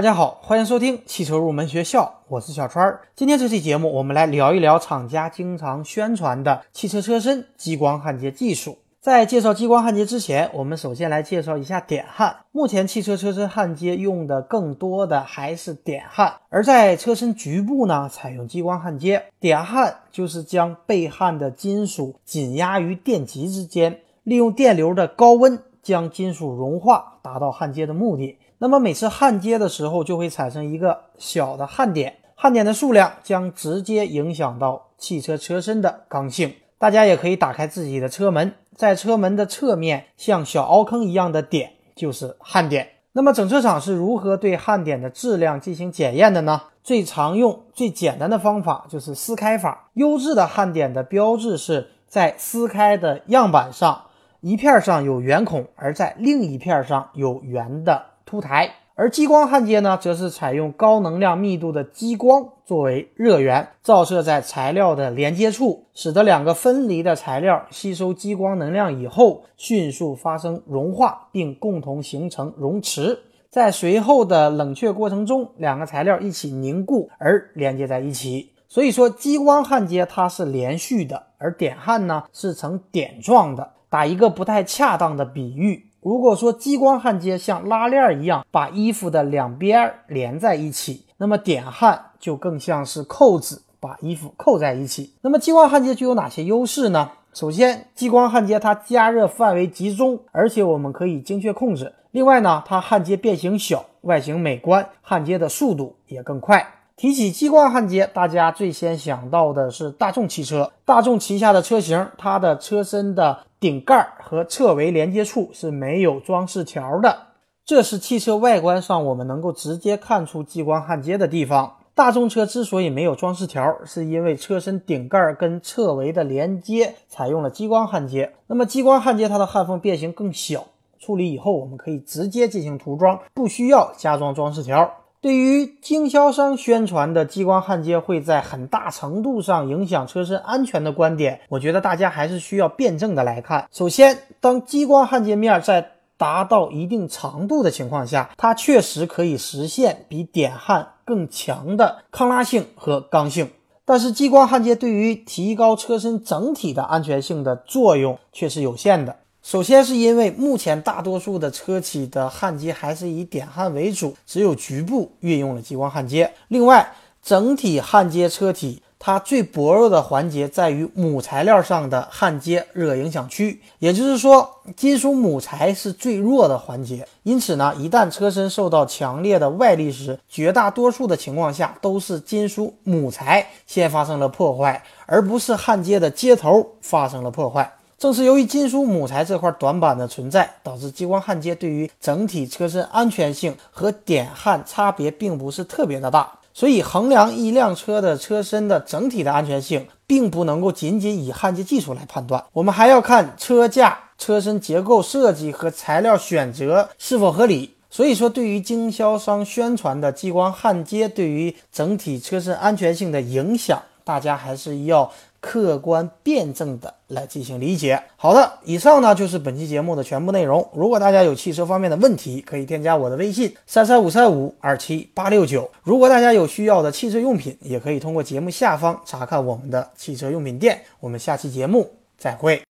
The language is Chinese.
大家好，欢迎收听汽车入门学校，我是小川儿。今天这期节目，我们来聊一聊厂家经常宣传的汽车车身激光焊接技术。在介绍激光焊接之前，我们首先来介绍一下点焊。目前汽车车身焊接用的更多的还是点焊，而在车身局部呢，采用激光焊接。点焊就是将被焊的金属紧压于电极之间，利用电流的高温将金属融化，达到焊接的目的。那么每次焊接的时候，就会产生一个小的焊点，焊点的数量将直接影响到汽车车身的刚性。大家也可以打开自己的车门，在车门的侧面像小凹坑一样的点就是焊点。那么整车厂是如何对焊点的质量进行检验的呢？最常用、最简单的方法就是撕开法。优质的焊点的标志是在撕开的样板上，一片上有圆孔，而在另一片上有圆的。凸台，而激光焊接呢，则是采用高能量密度的激光作为热源，照射在材料的连接处，使得两个分离的材料吸收激光能量以后，迅速发生融化，并共同形成熔池。在随后的冷却过程中，两个材料一起凝固而连接在一起。所以说，激光焊接它是连续的，而点焊呢是呈点状的。打一个不太恰当的比喻。如果说激光焊接像拉链一样把衣服的两边连在一起，那么点焊就更像是扣子把衣服扣在一起。那么激光焊接具有哪些优势呢？首先，激光焊接它加热范围集中，而且我们可以精确控制。另外呢，它焊接变形小，外形美观，焊接的速度也更快。提起激光焊接，大家最先想到的是大众汽车。大众旗下的车型，它的车身的顶盖和侧围连接处是没有装饰条的，这是汽车外观上我们能够直接看出激光焊接的地方。大众车之所以没有装饰条，是因为车身顶盖跟侧围的连接采用了激光焊接。那么激光焊接它的焊缝变形更小，处理以后我们可以直接进行涂装，不需要加装装饰条。对于经销商宣传的激光焊接会在很大程度上影响车身安全的观点，我觉得大家还是需要辩证的来看。首先，当激光焊接面在达到一定长度的情况下，它确实可以实现比点焊更强的抗拉性和刚性，但是激光焊接对于提高车身整体的安全性的作用却是有限的。首先是因为目前大多数的车企的焊接还是以点焊为主，只有局部运用了激光焊接。另外，整体焊接车体它最薄弱的环节在于母材料上的焊接热影响区，也就是说，金属母材是最弱的环节。因此呢，一旦车身受到强烈的外力时，绝大多数的情况下都是金属母材先发生了破坏，而不是焊接的接头发生了破坏。正是由于金属母材这块短板的存在，导致激光焊接对于整体车身安全性和点焊差别并不是特别的大。所以，衡量一辆车的车身的整体的安全性，并不能够仅仅以焊接技术来判断，我们还要看车架、车身结构设计和材料选择是否合理。所以说，对于经销商宣传的激光焊接对于整体车身安全性的影响，大家还是要。客观辩证的来进行理解。好的，以上呢就是本期节目的全部内容。如果大家有汽车方面的问题，可以添加我的微信三三五三五二七八六九。如果大家有需要的汽车用品，也可以通过节目下方查看我们的汽车用品店。我们下期节目再会。